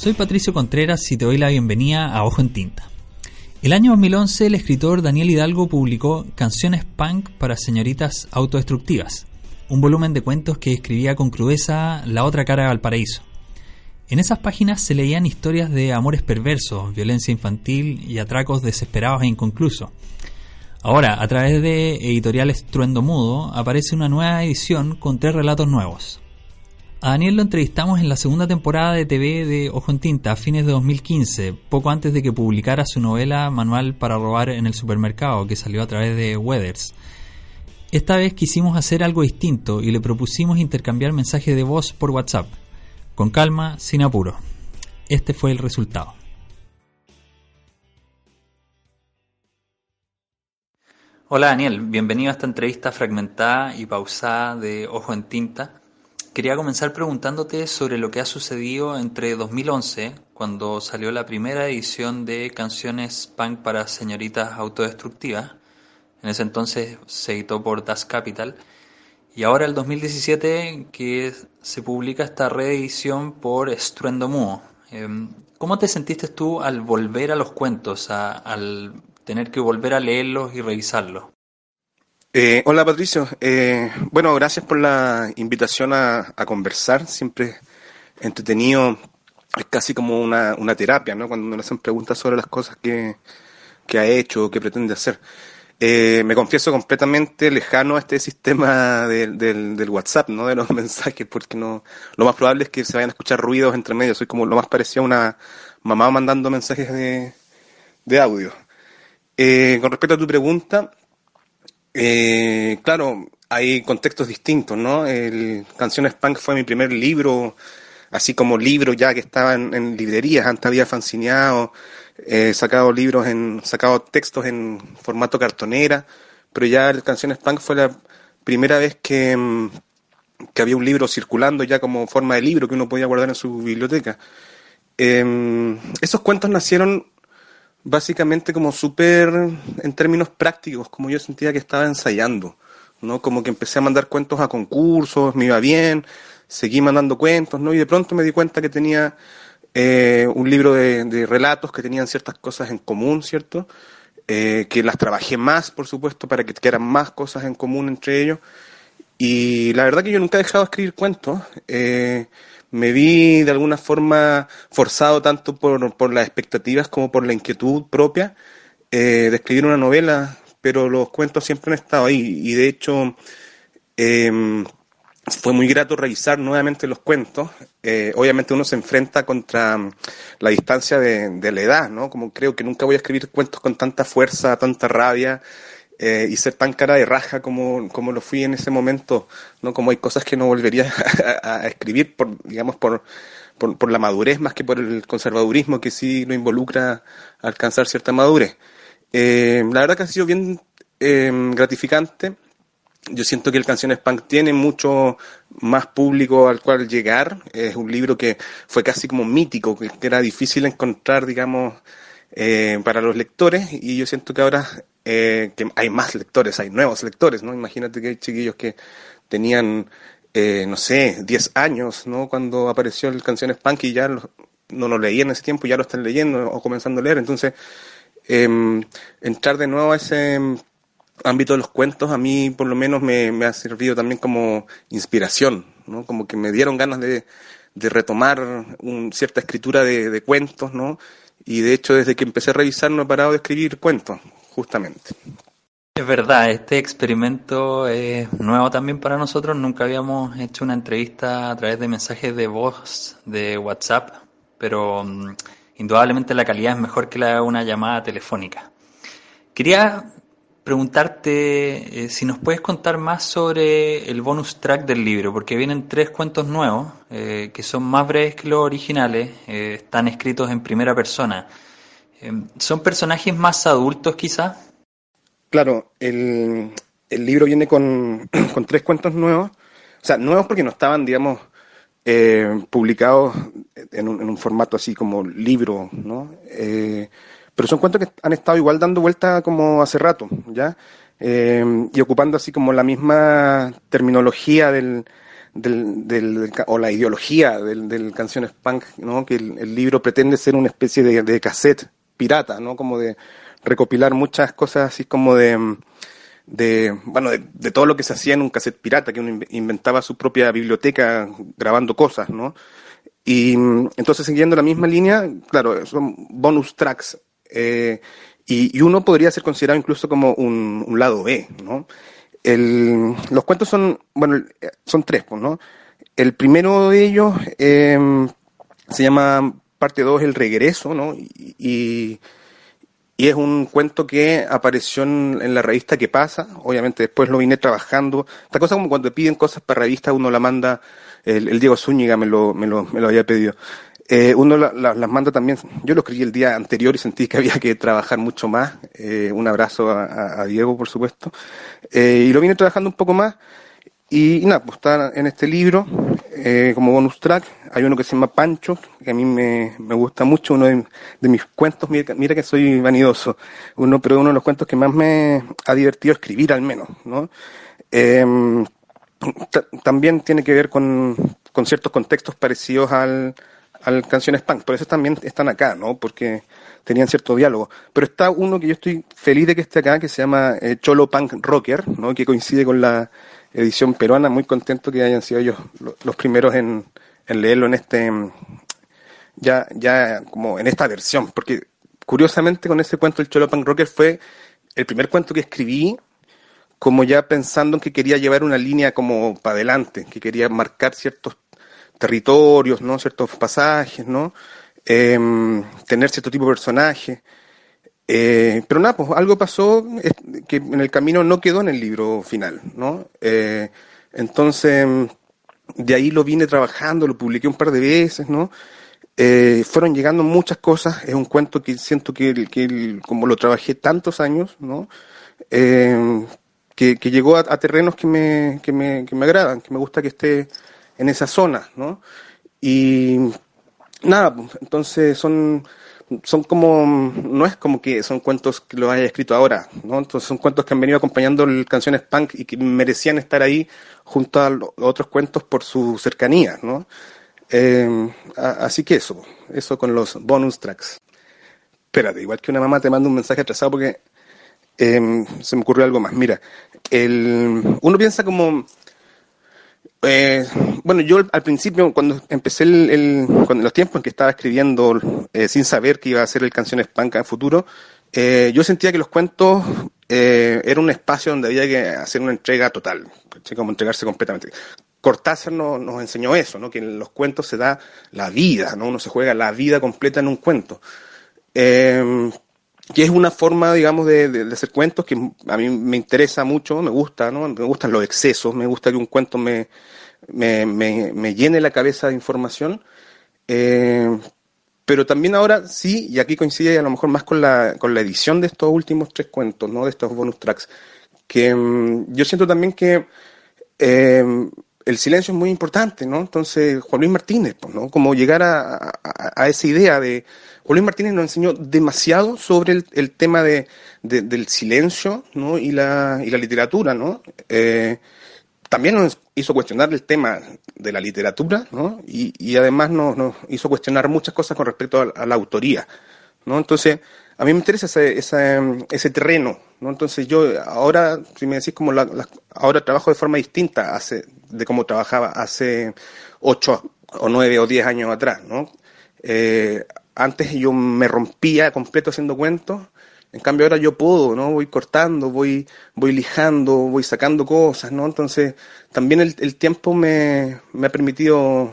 Soy Patricio Contreras y te doy la bienvenida a Ojo en Tinta. El año 2011 el escritor Daniel Hidalgo publicó Canciones Punk para Señoritas Autodestructivas, un volumen de cuentos que escribía con crudeza la otra cara al paraíso. En esas páginas se leían historias de amores perversos, violencia infantil y atracos desesperados e inconclusos. Ahora, a través de Editorial Estruendo Mudo, aparece una nueva edición con tres relatos nuevos. A Daniel lo entrevistamos en la segunda temporada de TV de Ojo en Tinta a fines de 2015, poco antes de que publicara su novela Manual para robar en el supermercado, que salió a través de Weathers. Esta vez quisimos hacer algo distinto y le propusimos intercambiar mensajes de voz por WhatsApp, con calma, sin apuro. Este fue el resultado. Hola Daniel, bienvenido a esta entrevista fragmentada y pausada de Ojo en Tinta quería comenzar preguntándote sobre lo que ha sucedido entre 2011, cuando salió la primera edición de canciones punk para señoritas autodestructivas, en ese entonces se editó por Das Capital, y ahora el 2017 que se publica esta reedición por Estruendo Muo. Em, ¿Cómo te sentiste tú al volver a los cuentos, al tener que volver a leerlos y revisarlos? Eh, hola Patricio, eh, bueno, gracias por la invitación a, conversar, siempre entretenido, es casi como una, terapia, ¿no? Cuando me hacen preguntas sobre las cosas que ha hecho o que pretende hacer. Eh, me confieso completamente lejano a este sistema del, del, WhatsApp, ¿no? De los mensajes, porque no, lo más probable es que se vayan a escuchar ruidos entre medios. Soy como lo más parecido a una mamá mandando mensajes de, de audio. con respecto a tu pregunta, eh, claro, hay contextos distintos, ¿no? El Canciones Punk fue mi primer libro, así como libro ya que estaba en, librerías, antes había fancineado, eh, sacado libros en, sacado textos en formato cartonera, pero ya Canciones Punk fue la primera vez que, mm, que había un libro circulando ya como forma de libro que uno podía guardar en su biblioteca. Em, esos cuentos nacieron básicamente como súper en términos prácticos, como yo sentía que estaba ensayando, ¿no? Como que empecé a mandar cuentos a concursos, me iba bien, seguí mandando cuentos, ¿no? Y de pronto me di cuenta que tenía eh, un libro de, relatos que tenían ciertas cosas en común, ¿cierto? Eh, que las trabajé más, por supuesto, para que quedaran más cosas en común entre ellos. Y la verdad que yo nunca he dejado de escribir cuentos. Eh, me vi de alguna forma forzado tanto por, por las expectativas como por la inquietud propia eh, de escribir una novela, pero los cuentos siempre han estado ahí y de hecho em, fue muy grato revisar nuevamente los cuentos. Eh, obviamente uno se enfrenta contra la distancia de, la edad, ¿no? Como creo que nunca voy a escribir cuentos con tanta fuerza, tanta rabia, eh, y ser tan cara de raja como, como lo fui en ese momento, ¿no? Como hay cosas que no volvería a, escribir por, digamos, por, por, la madurez más que por el conservadurismo que sí lo involucra alcanzar cierta madurez. Eh, la verdad que ha sido bien gratificante. Yo siento que el Canciones Punk tiene mucho más público al cual llegar. Es un libro que fue casi como mítico, que era difícil encontrar, digamos, eh, para los lectores y yo siento que ahora eh, que hay más lectores, hay nuevos lectores, ¿no? Imagínate que hay chiquillos que tenían, eh, no sé, 10 años, ¿no? Cuando apareció el Canciones Punk y ya no lo leían en ese tiempo, ya lo están leyendo o comenzando a leer. Entonces, em, entrar de nuevo a ese ámbito de los cuentos a mí por lo menos me, me ha servido también como inspiración, ¿no? Como que me dieron ganas de, de retomar un, cierta escritura de, de cuentos, ¿no? Y de hecho, desde que empecé a revisar no he parado de escribir cuentos, justamente. Es verdad, este experimento es nuevo también para nosotros. Nunca habíamos hecho una entrevista a través de mensajes de voz de WhatsApp, pero mm, indudablemente la calidad es mejor que la de una llamada telefónica. Quería preguntarte eh, si nos puedes contar más sobre el bonus track del libro, porque vienen tres cuentos nuevos eh, que son más breves que los originales, eh, están escritos en primera persona. ¿Son personajes más adultos quizás? Claro, el, el libro viene con, con, tres cuentos nuevos, o sea, nuevos porque no estaban, digamos, publicados en un, en un, formato así como libro, ¿no? Pero son cuentos que han estado igual dando vuelta como hace rato, ¿ya? Eh, y ocupando así como la misma terminología del, del, del, o la ideología del, del canciones punk, ¿no? Que el, libro pretende ser una especie de, de cassette pirata, ¿no? Como de recopilar muchas cosas así como de, de bueno, de, de, todo lo que se hacía en un cassette pirata, que uno inventaba su propia biblioteca grabando cosas, ¿no? Y entonces siguiendo la misma línea, claro, son bonus tracks, eh, y, uno podría ser considerado incluso como un, lado B, ¿no? El, los cuentos son, bueno, son tres, pues, ¿no? El primero de ellos eh, se llama parte 2, El regreso, ¿no? Y, y, es un cuento que apareció en, la revista Que pasa, obviamente después lo vine trabajando. Esta cosa como cuando piden cosas para revistas, uno la manda, el, el Diego Zúñiga me lo, me lo, me lo había pedido. Eh, uno la, la, las manda también, yo lo escribí el día anterior y sentí que había que trabajar mucho más. Eh, un abrazo a, Diego, por supuesto. Eh, y lo vine trabajando un poco más. Y, nada, pues está en este libro, como bonus track. Hay uno que se llama Pancho, que a mí me, me gusta mucho, uno de, de, mis cuentos, mira, mira que soy vanidoso, uno, pero uno de los cuentos que más me ha divertido escribir al menos, ¿no? Em, también tiene que ver con, con ciertos contextos parecidos al, al Canciones Punk. Por eso también están acá, ¿no? Porque tenían cierto diálogo. Pero está uno que yo estoy feliz de que esté acá, que se llama eh, Cholo Punk Rocker, ¿no? Que coincide con la edición peruana. Muy contento que hayan sido ellos los primeros en, en leerlo en este, ya, ya como en esta versión. Porque curiosamente con ese cuento el Cholo Punk Rocker fue el primer cuento que escribí como ya pensando en que quería llevar una línea como para adelante, que quería marcar ciertos territorios, ¿no? Ciertos pasajes, ¿no? Eh, tener cierto tipo de personaje. Eh, pero nada, pues algo pasó que en el camino no quedó en el libro final, ¿no? Eh, entonces, de ahí lo vine trabajando, lo publiqué un par de veces, ¿no? Eh, fueron llegando muchas cosas, es un cuento que siento que, que como lo trabajé tantos años, ¿no? Eh, que, llegó a, a terrenos que me, que, me, que me agradan, que me gusta que esté en esa zona, ¿no? Y nada, entonces son, son como, no es como que son cuentos que los haya escrito ahora, ¿no? Entonces son cuentos que han venido acompañando canciones punk y que merecían estar ahí junto a los otros cuentos por su cercanía, ¿no? Eh, así que eso, eso con los bonus tracks. Espérate, igual que una mamá te manda un mensaje atrasado porque eh, se me ocurrió algo más. Mira, el, uno piensa como eh, bueno, yo al principio, cuando empecé el, el, cuando, los tiempos en que estaba escribiendo eh, sin saber que iba a hacer el Canciones Punk en futuro, eh, yo sentía que los cuentos era un espacio donde había que hacer una entrega total, como entregarse completamente. Cortázar no, nos enseñó eso, ¿no? que en los cuentos se da la vida, ¿no? uno se juega la vida completa en un cuento. Que es una forma, digamos, de, de, hacer cuentos que a mí me interesa mucho, me gusta, ¿no? Me gustan los excesos, me gusta que un cuento me, me, me, me llene la cabeza de información. Eh, pero también ahora sí, y aquí coincide a lo mejor más con la, con la edición de estos últimos tres cuentos, ¿no? De estos bonus tracks, que um, yo siento también que eh, el silencio es muy importante, ¿no? Entonces, Juan Luis Martínez, pues, ¿no? Como llegar a, a, esa idea de Juan Luis Martínez nos enseñó demasiado sobre el, el tema de, del silencio ¿no? y, la, y la literatura. ¿no? Eh, también nos hizo cuestionar el tema de la literatura ¿no? y, y además nos, nos, hizo cuestionar muchas cosas con respecto a, a, la autoría. ¿no? Entonces, a mí me interesa ese, ese, ese terreno. ¿no? Entonces, yo ahora, si me decís como la, ahora trabajo de forma distinta de cómo trabajaba hace ocho o nueve o diez años atrás. ¿no? Eh, antes yo me rompía completo haciendo cuentos, en cambio ahora yo puedo, ¿no? Voy cortando, voy, voy lijando, voy sacando cosas, ¿no? Entonces también el, tiempo me, ha permitido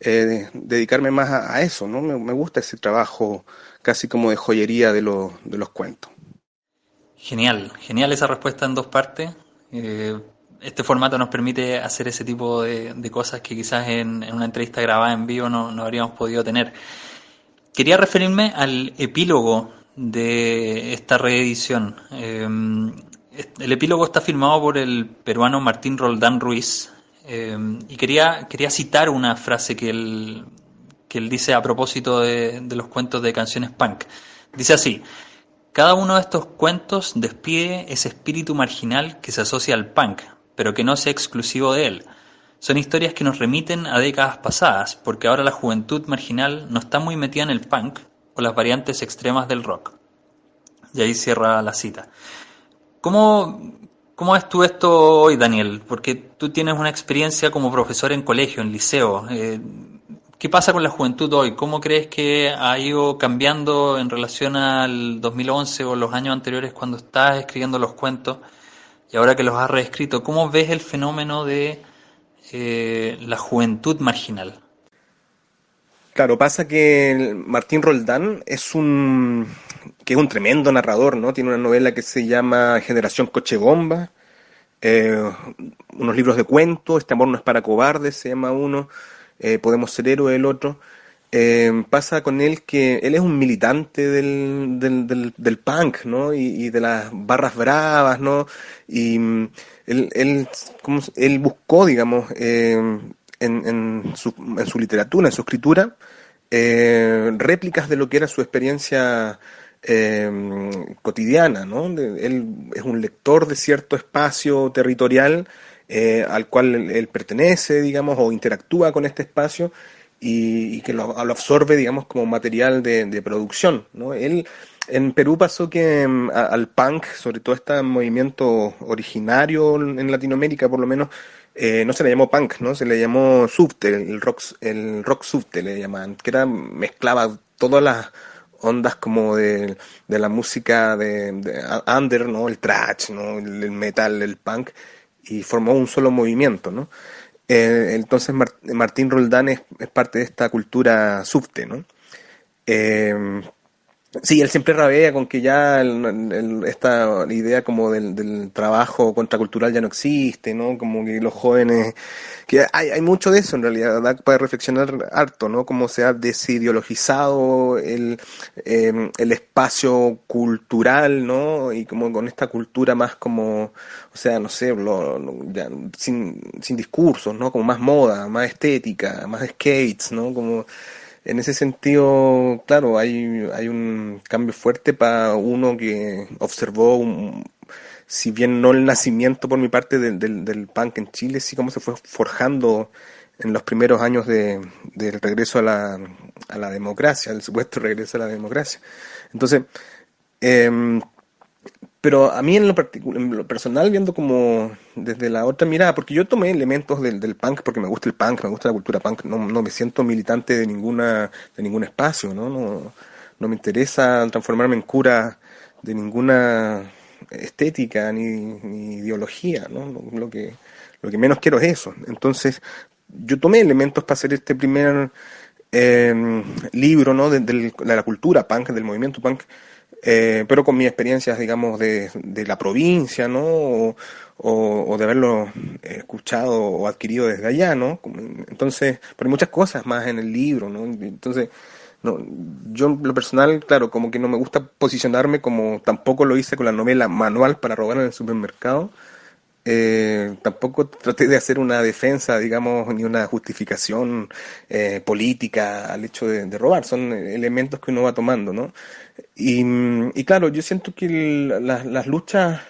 eh, dedicarme más a, eso, ¿no? Me, gusta ese trabajo casi como de joyería de, lo, de los cuentos. Genial, genial esa respuesta en dos partes. Eh, este formato nos permite hacer ese tipo de, de cosas que quizás en, una entrevista grabada en vivo no, no habríamos podido tener. Quería referirme al epílogo de esta reedición. Eh, el epílogo está firmado por el peruano Martín Roldán Ruiz eh, y quería, quería citar una frase que él, que él dice a propósito de, los cuentos de canciones punk. Dice así, cada uno de estos cuentos despide ese espíritu marginal que se asocia al punk, pero que no sea exclusivo de él. Son historias que nos remiten a décadas pasadas, porque ahora la juventud marginal no está muy metida en el punk o las variantes extremas del rock. Y ahí cierra la cita. ¿Cómo, cómo ves tú esto hoy, Daniel? Porque tú tienes una experiencia como profesor en colegio, en liceo. Eh, ¿Qué pasa con la juventud hoy? ¿Cómo crees que ha ido cambiando en relación al 2011 o los años anteriores cuando estás escribiendo los cuentos y ahora que los has reescrito? ¿Cómo ves el fenómeno de eh, la juventud marginal? Claro, pasa que Martín Roldán es un que es un tremendo narrador, ¿no? Tiene una novela que se llama Generación Coche Bomba, eh, unos libros de cuentos, Este amor no es para cobardes, se llama uno eh, Podemos ser héroe el otro. Eh, pasa con él que él es un militante del, del, del, punk, ¿no? Y, de las barras bravas, ¿no? Y mm, él, él, buscó, digamos, eh, en, en su literatura, en su escritura, réplicas de lo que era su experiencia cotidiana, ¿no? él es un lector de cierto espacio territorial eh, al cual él, pertenece, digamos, o interactúa con este espacio y, que lo, absorbe, digamos, como material de, producción. ¿no? Él, en Perú pasó que mm, al punk, sobre todo este movimiento originario en Latinoamérica, por lo menos, eh, no se le llamó punk, ¿no? Se le llamó subte, el rock, el rock subte le llamaban, que era, mezclaba todas las ondas como de, de la música de, under, ¿no? El thrash, ¿no? El, metal, el punk, y formó un solo movimiento, ¿no? Eh, entonces Martín Roldán es, parte de esta cultura subte, ¿no? Eh, sí, él siempre rabea con que ya esta idea como del, trabajo contracultural ya no existe, ¿no? Como que los jóvenes, que hay, hay mucho de eso en realidad, ¿verdad? para reflexionar harto, ¿no? Cómo se ha desideologizado el, em, el espacio cultural, ¿no? Y como con esta cultura más como, o sea, no sé, sin, sin discursos, ¿no? Como más moda, más estética, más skates, ¿no? Como en ese sentido, claro, hay, hay un cambio fuerte para uno que observó, si bien no el nacimiento por mi parte del, del, punk en Chile, sí cómo se fue forjando en los primeros años de, del regreso a la, a la democracia, el supuesto regreso a la democracia. Entonces, eh, pero a mí en lo, en lo personal, viendo como desde la otra mirada, porque yo tomé elementos del, del punk porque me gusta el punk, me gusta la cultura punk, no, no me siento militante de ninguna de ningún espacio, ¿no? No, no me interesa transformarme en cura de ninguna estética ni, ni ideología, ¿no? Lo que, lo que menos quiero es eso. Entonces, yo tomé elementos para hacer este primer eh, libro, ¿no? De, de, la cultura punk, del movimiento punk, eh, pero con mis experiencias, digamos, de, de la provincia, ¿no? O, de haberlo escuchado o adquirido desde allá, ¿no? Entonces, pero hay muchas cosas más en el libro, ¿no? Entonces, no, yo lo personal, claro, como que no me gusta posicionarme como tampoco lo hice con la novela Manual para robar en el supermercado. Eh, tampoco traté de hacer una defensa, digamos, ni una justificación eh, política al hecho de, robar. Son elementos que uno va tomando, ¿no? Y, y claro, yo siento que las luchas,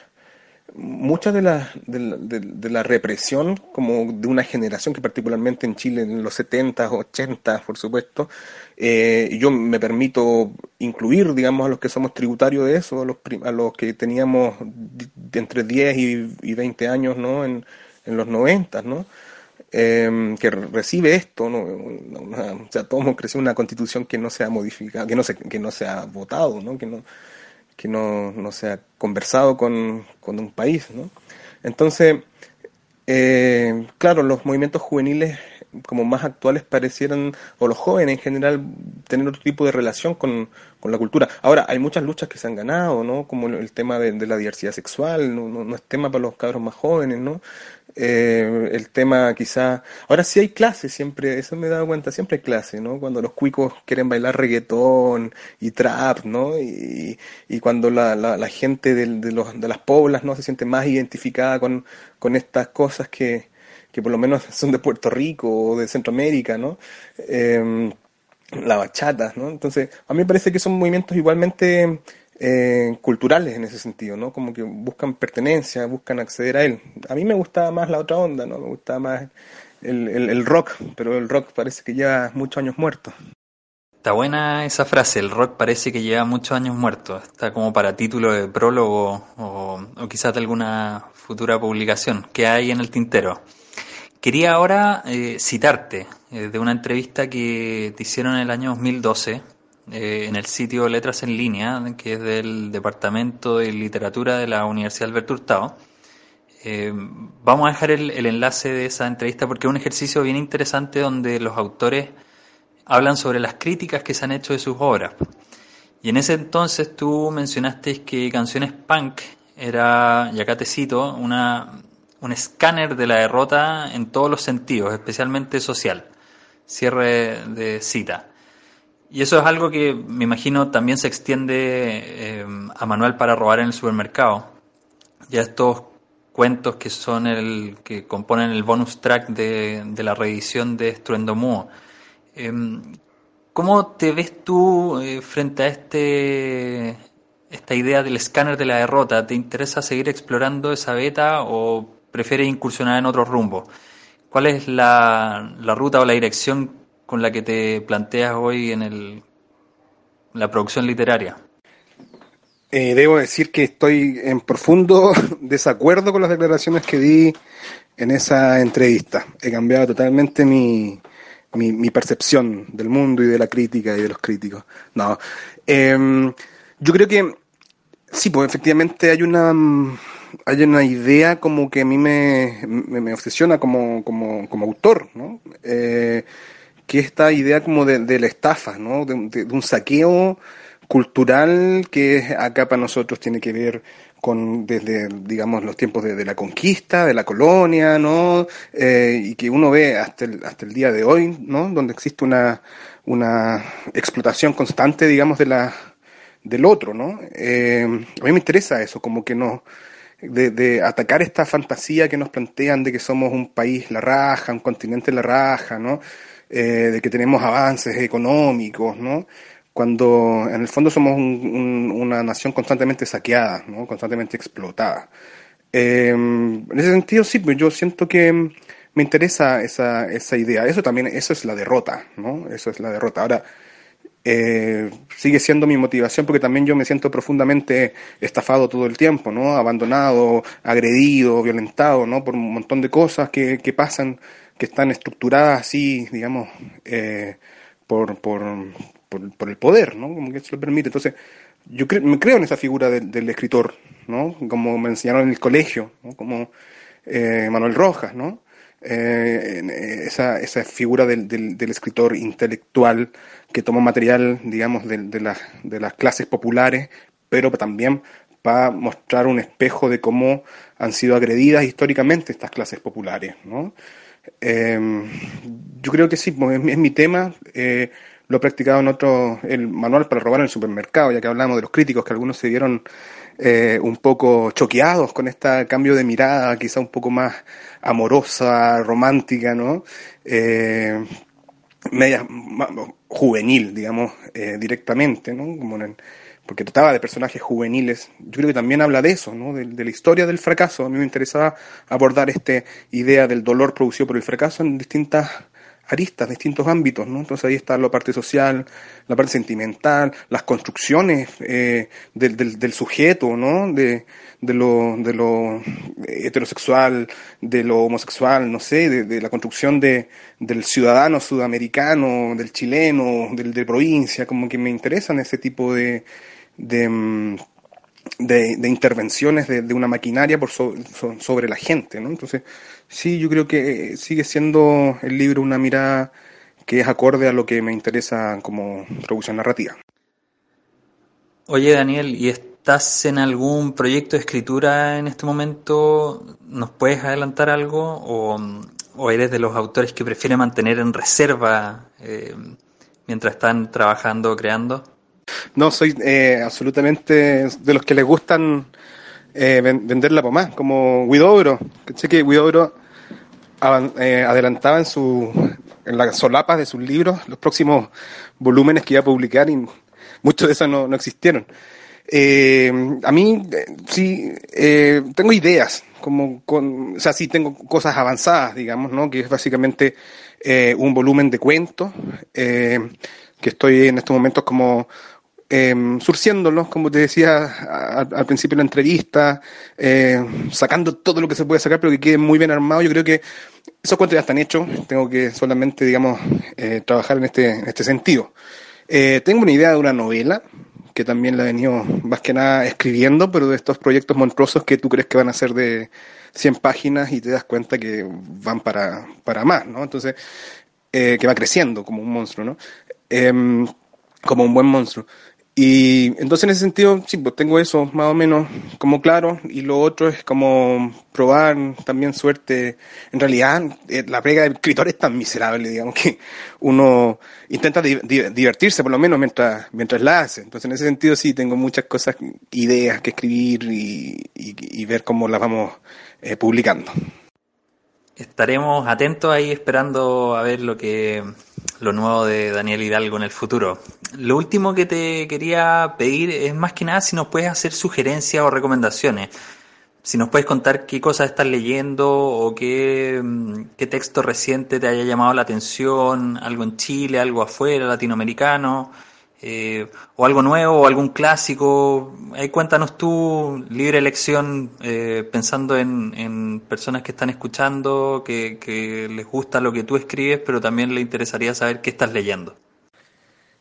muchas de la, de, la represión, como de una generación que particularmente en Chile en los 70, 80, por supuesto, eh, yo me permito incluir, digamos, a los que somos tributarios de eso, a los, a los que teníamos de entre 10 y, y 20 años, ¿no? En, en los 90, ¿no? eh, que recibe esto, ¿no? o sea, todos hemos crecido una constitución que no se ha modificado, que no se, que no se ha votado, ¿no? que no, que no, no se ha conversado con, con un país. ¿no? Entonces, eh, claro, los movimientos juveniles como más actuales parecieran, o los jóvenes en general, tener otro tipo de relación con, con la cultura. Ahora, hay muchas luchas que se han ganado, ¿no? Como el tema de, de la diversidad sexual, no, no, no, es tema para los cabros más jóvenes, ¿no? Eh, el tema quizá... Ahora sí hay clases, siempre, eso me he dado cuenta, siempre hay clases, ¿no? Cuando los cuicos quieren bailar reggaetón y trap, ¿no? Y, y cuando la, la, la gente de, de, los, de las poblas, ¿no? Se siente más identificada con, con estas cosas que, que por lo menos son de Puerto Rico o de Centroamérica, ¿no? Eh, la bachata, ¿no? Entonces, a mí me parece que son movimientos igualmente eh, culturales en ese sentido, ¿no? Como que buscan pertenencia, buscan acceder a él. A mí me gustaba más la otra onda, ¿no? Me gustaba más el, el rock, pero el rock parece que lleva muchos años muerto. Está buena esa frase, el rock parece que lleva muchos años muerto. Está como para título de prólogo o, quizás de alguna futura publicación que hay en el tintero. Quería ahora eh, citarte eh, de una entrevista que te hicieron en el año 2012 eh, en el sitio Letras en Línea, que es del Departamento de Literatura de la Universidad Alberto Hurtado. vamos a dejar el, el enlace de esa entrevista porque es un ejercicio bien interesante donde los autores hablan sobre las críticas que se han hecho de sus obras. Y en ese entonces tú mencionaste que Canciones Punk era, y acá te cito, una, un escáner de la derrota en todos los sentidos, especialmente social. Cierre de cita. Y eso es algo que me imagino también se extiende eh, a Manual para robar en el supermercado. Ya estos cuentos que son el que componen el bonus track de, de la reedición de Estruendo Múo. Em, ¿Cómo te ves tú eh, frente a este esta idea del escáner de la derrota? ¿Te interesa seguir explorando esa beta o prefieres incursionar en otro rumbo? ¿Cuál es la, ruta o la dirección con la que te planteas hoy en el, la producción literaria? Eh, debo decir que estoy en profundo desacuerdo con las declaraciones que di en esa entrevista. He cambiado totalmente mi, mi, mi, percepción del mundo y de la crítica y de los críticos. No. Em, yo creo que sí, pues efectivamente hay una hay una idea como que a mí me, me, obsesiona como, como, como, autor, ¿no? Eh, que esta idea como de, de la estafa, ¿no? De, de, un saqueo cultural que acá para nosotros tiene que ver con desde digamos los tiempos de, la conquista de la colonia no eh, y que uno ve hasta el, hasta el día de hoy no donde existe una una explotación constante digamos de la del otro no eh, a mí me interesa eso como que no de, atacar esta fantasía que nos plantean de que somos un país la raja un continente la raja no eh, de que tenemos avances económicos no cuando en el fondo somos una nación constantemente saqueada, ¿no? constantemente explotada. Eh, en ese sentido, sí, pues yo siento que me interesa esa, esa idea. Eso también, eso es la derrota, ¿no? Eso es la derrota. Ahora, eh, sigue siendo mi motivación porque también yo me siento profundamente estafado todo el tiempo, ¿no? Abandonado, agredido, violentado, ¿no? Por un montón de cosas que, que pasan, que están estructuradas así, digamos, eh, por, por, por, el poder, ¿no? Como que eso lo permite. Entonces, yo me creo en esa figura del escritor, ¿no? Como me enseñaron en el colegio. Como eh, Manuel Rojas, ¿no? Eh, esa, esa figura del, del, escritor intelectual que toma material, digamos, de, de, de las clases populares, pero también para mostrar un espejo de cómo han sido agredidas históricamente estas clases populares, ¿no? Eh, yo creo que sí, pues, es, mi tema. Eh, lo he practicado en otro, el manual para robar en el supermercado, ya que hablamos de los críticos, que algunos se vieron eh, un poco choqueados con este cambio de mirada, quizá un poco más amorosa, romántica, ¿no? Eh, media juvenil, digamos, eh, directamente, ¿no? Como porque trataba de personajes juveniles. Yo creo que también habla de eso, ¿no? De, de, la historia del fracaso. A mí me interesaba abordar esta idea del dolor producido por el fracaso en distintas aristas, distintos ámbitos, ¿no? Entonces ahí está la parte social, la parte sentimental, las construcciones eh, del, del, del, sujeto, ¿no? De, de, lo, de lo heterosexual, de lo homosexual, no sé, de, de la construcción de, del ciudadano sudamericano, del chileno, del de provincia, como que me interesan ese tipo de, de mm, de, de, intervenciones de, de, una maquinaria por sobre la gente, ¿no? Entonces, sí, yo creo que sigue siendo el libro una mirada que es acorde a lo que me interesa como producción narrativa. Oye, Daniel, ¿y estás en algún proyecto de escritura en este momento? ¿Nos puedes adelantar algo? ¿O, o eres de los autores que prefieren mantener en reserva eh, mientras están trabajando o creando? No, soy eh, absolutamente de los que les gustan eh, vender la pomada, como Huidobro. Sé que Huidobro eh, adelantaba en, su, en las solapas de sus libros los próximos volúmenes que iba a publicar y muchos de esos no, no existieron. Eh, a mí eh, sí eh, tengo ideas, como con, o sea, sí tengo cosas avanzadas, digamos, ¿no? Que es básicamente eh, un volumen de cuentos eh, que estoy en estos momentos como eh, surciéndolos, como te decía al, al principio de la entrevista, eh, sacando todo lo que se puede sacar, pero que quede muy bien armado. Yo creo que esos cuentos ya están hechos, tengo que solamente, digamos, eh, trabajar en este, en este sentido. Eh, tengo una idea de una novela, que también la he venido más que nada escribiendo, pero de estos proyectos monstruosos que tú crees que van a ser de 100 páginas y te das cuenta que van para, para más, ¿no? Entonces, eh, que va creciendo como un monstruo, ¿no? Em, como un buen monstruo. Y entonces en ese sentido, sí, pues tengo eso más o menos como claro. Y lo otro es como probar también suerte. En realidad, eh, la pega del escritor es tan miserable, digamos, que uno intenta di- di- divertirse por lo menos mientras, mientras la hace. Entonces en ese sentido sí, tengo muchas cosas, ideas que escribir y, y- y ver cómo las vamos eh, publicando. Estaremos atentos ahí esperando a ver lo que lo nuevo de Daniel Hidalgo en el futuro. Lo último que te quería pedir es más que nada si nos puedes hacer sugerencias o recomendaciones. Si nos puedes contar qué cosas estás leyendo o qué, mm, qué texto reciente te haya llamado la atención, algo en Chile, algo afuera, latinoamericano, eh, o algo nuevo, o algún clásico. Ahí cuéntanos tú, libre elección, eh, pensando en, en personas que están escuchando, que, les gusta lo que tú escribes, pero también les interesaría saber qué estás leyendo.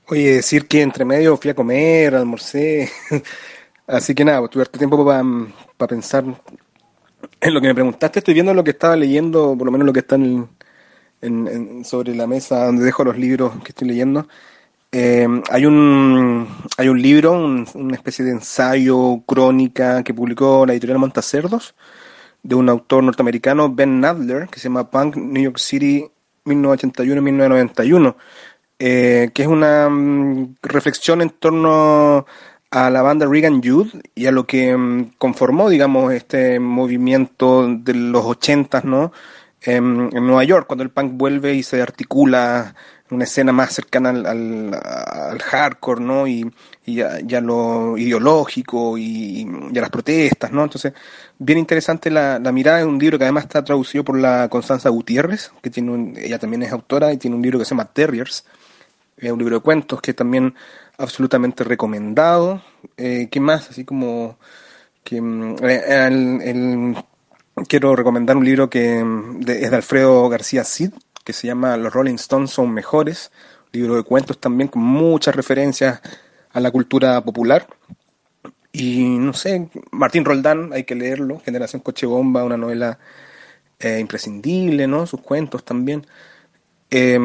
Oye, decir que entre medio fui a comer, almorcé. Así que nada, pues tuve tiempo para pensar en lo que me preguntaste. Estoy viendo lo que estaba leyendo, por lo menos lo que está en- en- sobre la mesa donde dejo los libros que estoy leyendo. Eh, hay un hay un libro, un- una especie de ensayo, crónica que publicó la editorial Montacerdos de un autor norteamericano, Ben Nadler, que se llama Punk New York City 1981-1991, eh, que es una mm, reflexión en torno a la banda Reagan Youth y a lo que mm, conformó, digamos, este movimiento de los ochentas, ¿no? En, en Nueva York, cuando el punk vuelve y se articula una escena más cercana al, al, hardcore, ¿no? Y, y a, lo ideológico y, y a las protestas, ¿no? Entonces, bien interesante la, la mirada de un libro que además está traducido por la Constanza Gutiérrez, que tiene un, ella también es autora y tiene un libro que se llama Terriers, es un libro de cuentos que también absolutamente recomendado. Eh, ¿Qué más? Así como que mm, eh, el- quiero recomendar un libro que mm, es de Alfredo García Cid, que se llama Los Rolling Stones son mejores, libro de cuentos también con muchas referencias a la cultura popular. Y no sé, Martín Roldán, hay que leerlo, Generación Coche Bomba, una novela eh, imprescindible, ¿no? Sus cuentos también. Eh,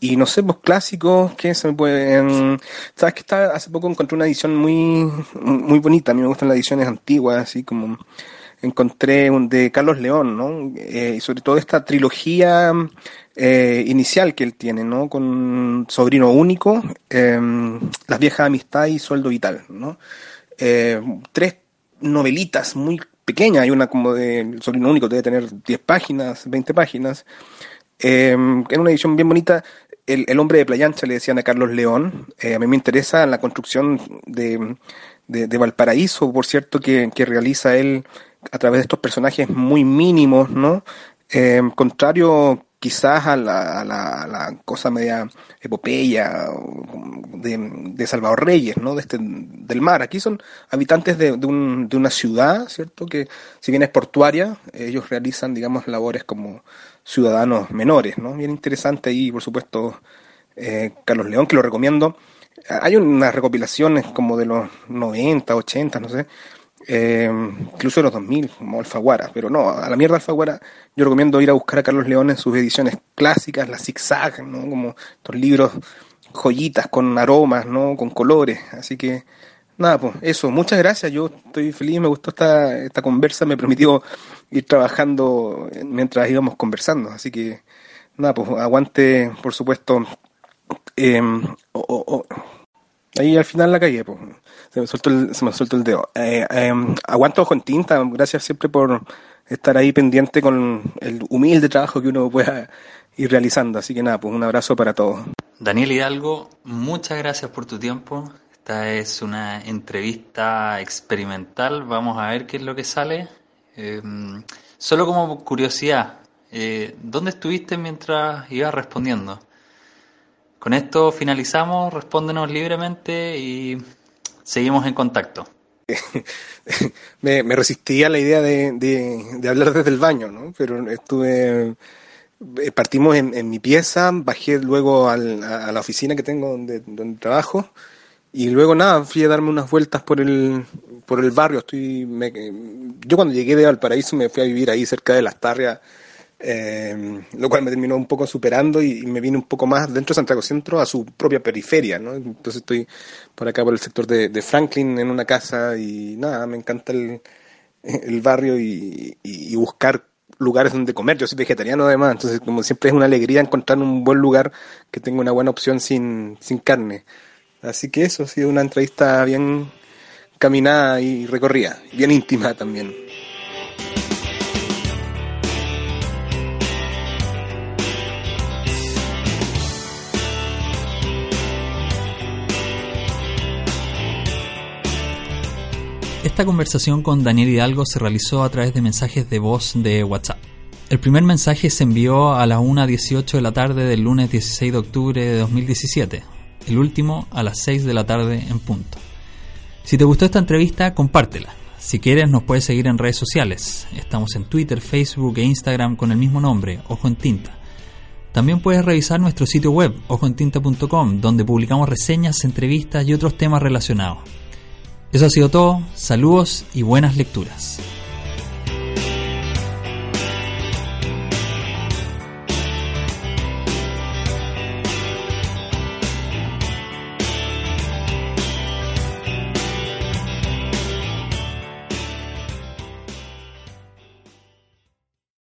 y no sé, pues clásicos, que se me pueden... Sabes que hace poco encontré una edición muy, muy bonita, a mí me gustan las ediciones antiguas, así como encontré un de Carlos León, ¿no? Eh, y sobre todo esta trilogía eh, inicial que él tiene, ¿no? Con Sobrino Único, eh, Las Viejas Amistades y Sueldo Vital, ¿no? Tres novelitas muy pequeñas, hay una como de Sobrino Único, debe tener 10 páginas, 20 páginas, es una edición bien bonita. El, el hombre de Playa Ancha le decían a Carlos León. A mí me interesa la construcción de, de, Valparaíso, por cierto, que realiza él a través de estos personajes muy mínimos, ¿no? Eh, contrario quizás a la, a la, cosa media epopeya de, de Salvador Reyes, ¿no? De este, del mar. Aquí son habitantes de, de, de una ciudad, ¿cierto? Que si bien es portuaria, ellos realizan, digamos, labores como ciudadanos menores, ¿no? Bien interesante ahí, por supuesto, eh, Carlos León, que lo recomiendo. Hay unas recopilaciones como de los 90, 80, no sé, eh, incluso de los 2000, como Alfaguara, pero no, a la mierda Alfaguara, yo recomiendo ir a buscar a Carlos León en sus ediciones clásicas, las zigzag, ¿no? Como estos libros joyitas con aromas, ¿no? Con colores, así que nada, pues eso, muchas gracias, yo estoy feliz, me gustó esta, esta conversa, me permitió ir trabajando mientras íbamos conversando, así que nada, pues aguante, por supuesto, eh, o- o- o- ahí al final la calle, pues, se me soltó el, se me soltó el dedo. Eh, eh, aguanto en tinta, gracias siempre por estar ahí pendiente con el humilde trabajo que uno pueda ir realizando. Así que nada, pues un abrazo para todos. Daniel Hidalgo, muchas gracias por tu tiempo. Esta es una entrevista experimental. Vamos a ver qué es lo que sale. Em, solo como curiosidad, eh, ¿dónde estuviste mientras ibas respondiendo? Con esto finalizamos, respóndenos libremente y seguimos en contacto. me, me, resistía a la idea de, de, hablar desde el baño, ¿no? Pero estuve, eh, partimos en, mi pieza, bajé luego a la oficina que tengo donde, donde trabajo y luego nada, fui a darme unas vueltas por el, por el barrio. Estoy, me, yo cuando llegué de Valparaíso me fui a vivir ahí cerca de Las Tarrias eh, lo cual me terminó un poco superando y, me vine un poco más dentro de Santiago Centro a su propia periferia, ¿no? Entonces estoy por acá por el sector de, Franklin en una casa y nada, me encanta el, el barrio y, buscar lugares donde comer. Yo soy vegetariano además, entonces como siempre es una alegría encontrar un buen lugar que tenga una buena opción sin, sin carne. Así que eso ha sido una entrevista bien caminada y recorrida, bien íntima también. Esta conversación con Daniel Hidalgo se realizó a través de mensajes de voz de WhatsApp. El primer mensaje se envió a las 1.18 de la tarde del lunes 16 de octubre de 2017, el último a las 6 de la tarde en punto. Si te gustó esta entrevista, compártela. Si quieres, nos puedes seguir en redes sociales. Estamos en Twitter, Facebook e Instagram con el mismo nombre, Ojo en Tinta. También puedes revisar nuestro sitio web, ojoentinta.com, donde publicamos reseñas, entrevistas y otros temas relacionados. Eso ha sido todo, saludos y buenas lecturas.